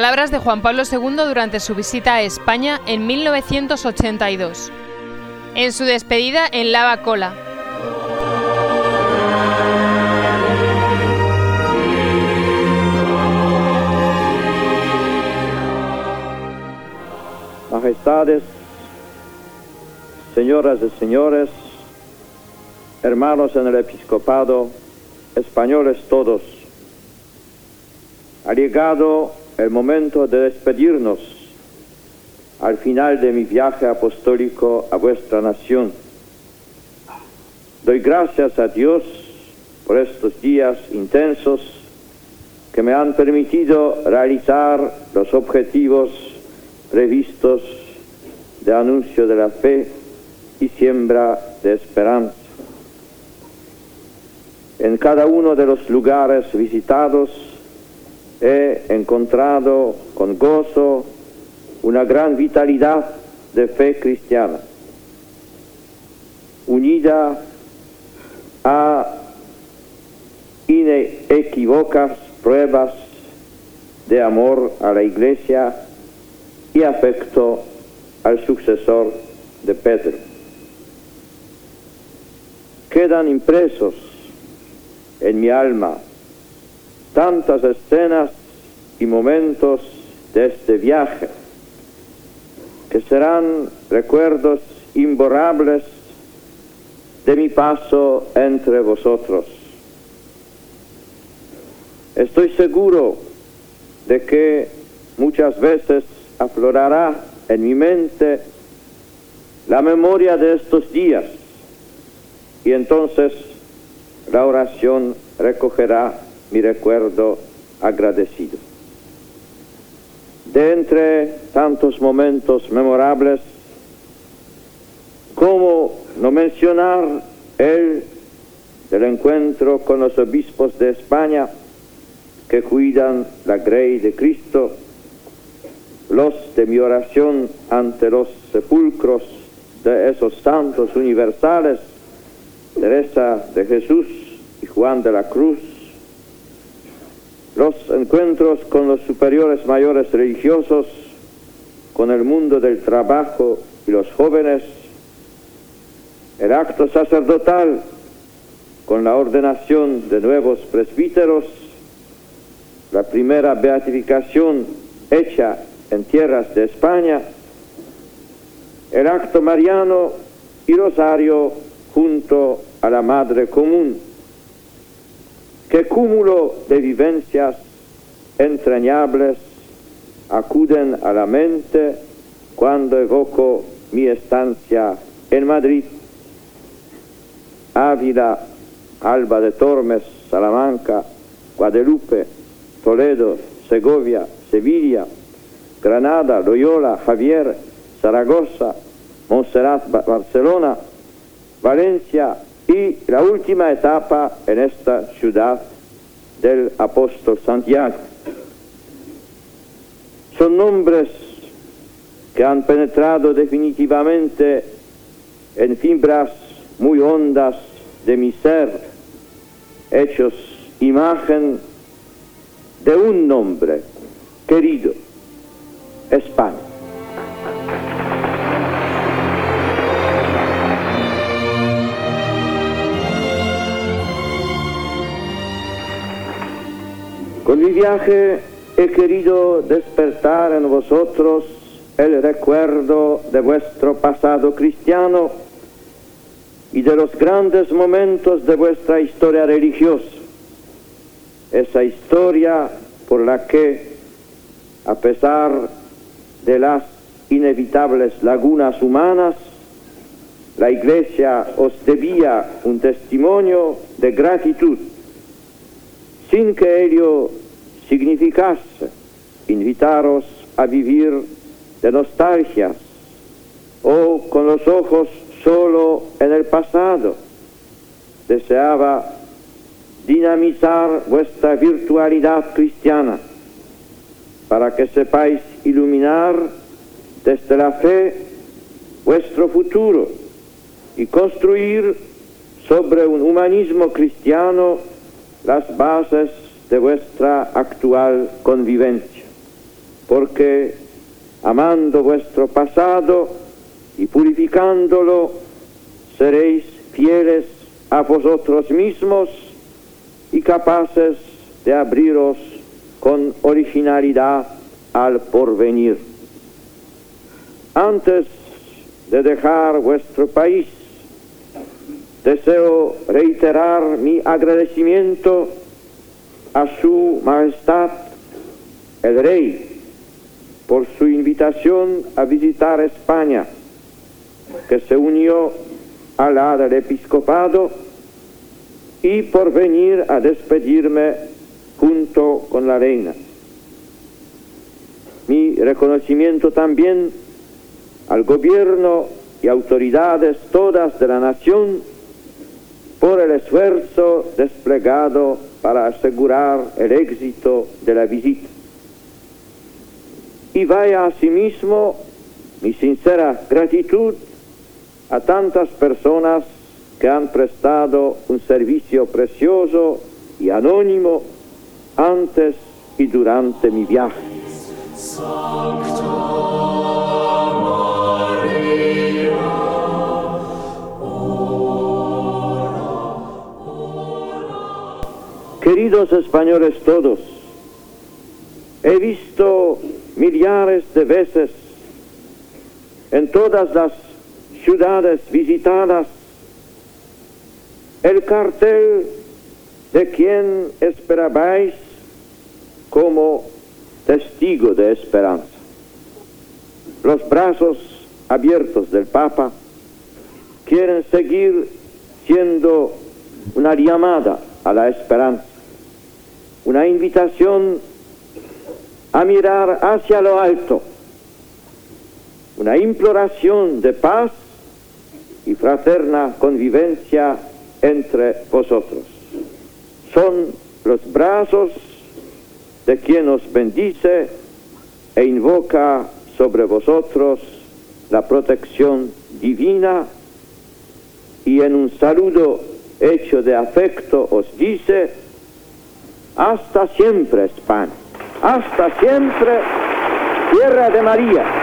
palabras de Juan Pablo II durante su visita a España en 1982. En su despedida en Lava Cola, Majestades, señoras y señores, hermanos en el episcopado, españoles todos, ha llegado el momento de despedirnos al final de mi viaje apostólico a vuestra nación. Doy gracias a Dios por estos días intensos que me han permitido realizar los objetivos previstos de anuncio de la fe y siembra de esperanza. En cada uno de los lugares visitados he encontrado con gozo una gran vitalidad de fe cristiana, unida a inequívocas pruebas de amor a la Iglesia y afecto al sucesor de Pedro. Quedan impresos en mi alma tantas escenas y momentos de este viaje que serán recuerdos imborrables de mi paso entre vosotros. Estoy seguro de que muchas veces aflorará en mi mente la memoria de estos días y entonces la oración recogerá mi recuerdo agradecido. De entre tantos momentos memorables, ¿cómo no mencionar el del encuentro con los obispos de España que cuidan la grey de Cristo? los de mi oración ante los sepulcros de esos santos universales, Teresa de Jesús y Juan de la Cruz, los encuentros con los superiores mayores religiosos, con el mundo del trabajo y los jóvenes, el acto sacerdotal con la ordenación de nuevos presbíteros, la primera beatificación hecha en tierras de España, el acto mariano y rosario junto a la Madre Común. Qué cúmulo de vivencias entrañables acuden a la mente cuando evoco mi estancia en Madrid, Ávila, Alba de Tormes, Salamanca, Guadalupe, Toledo, Segovia, Sevilla, Granada, Loyola, Javier, Zaragoza, Montserrat, Barcelona, Valencia y la última etapa en esta ciudad del apóstol Santiago. Son nombres que han penetrado definitivamente en fibras muy hondas de mi ser, hechos imagen de un nombre querido España. Mi viaje he querido despertar en vosotros el recuerdo de vuestro pasado cristiano y de los grandes momentos de vuestra historia religiosa. Esa historia por la que, a pesar de las inevitables lagunas humanas, la Iglesia os debía un testimonio de gratitud, sin que ello significase invitaros a vivir de nostalgias o con los ojos solo en el pasado. Deseaba dinamizar vuestra virtualidad cristiana para que sepáis iluminar desde la fe vuestro futuro y construir sobre un humanismo cristiano las bases de vuestra actual convivencia. porque amando vuestro pasado y purificándolo, seréis fieles a vosotros mismos y capaces de abriros con originalidad al porvenir. Antes de dejar vuestro país, deseo reiterar mi agradecimiento a su majestad el rey por su invitación a visitar España, que se unió a la del episcopado y por venir a despedirme junto con la reina. Mi reconocimiento también al gobierno y autoridades todas de la nación por el esfuerzo desplegado para asegurar el éxito de la visita. Y vaya asimismo mi sincera gratitud a tantas personas que han prestado un servicio precioso y anónimo antes y durante mi viaje. Queridos españoles todos, he visto millares de veces en todas las ciudades visitadas el cartel de quien esperabais como testigo de esperanza. Los brazos abiertos del Papa quieren seguir siendo una llamada a la esperanza, una invitación a mirar hacia lo alto, una imploración de paz y fraterna convivencia entre vosotros. Son los brazos de quien os bendice e invoca sobre vosotros la protección divina y en un saludo hecho de afecto os dice, hasta siempre España, hasta siempre, tierra de María.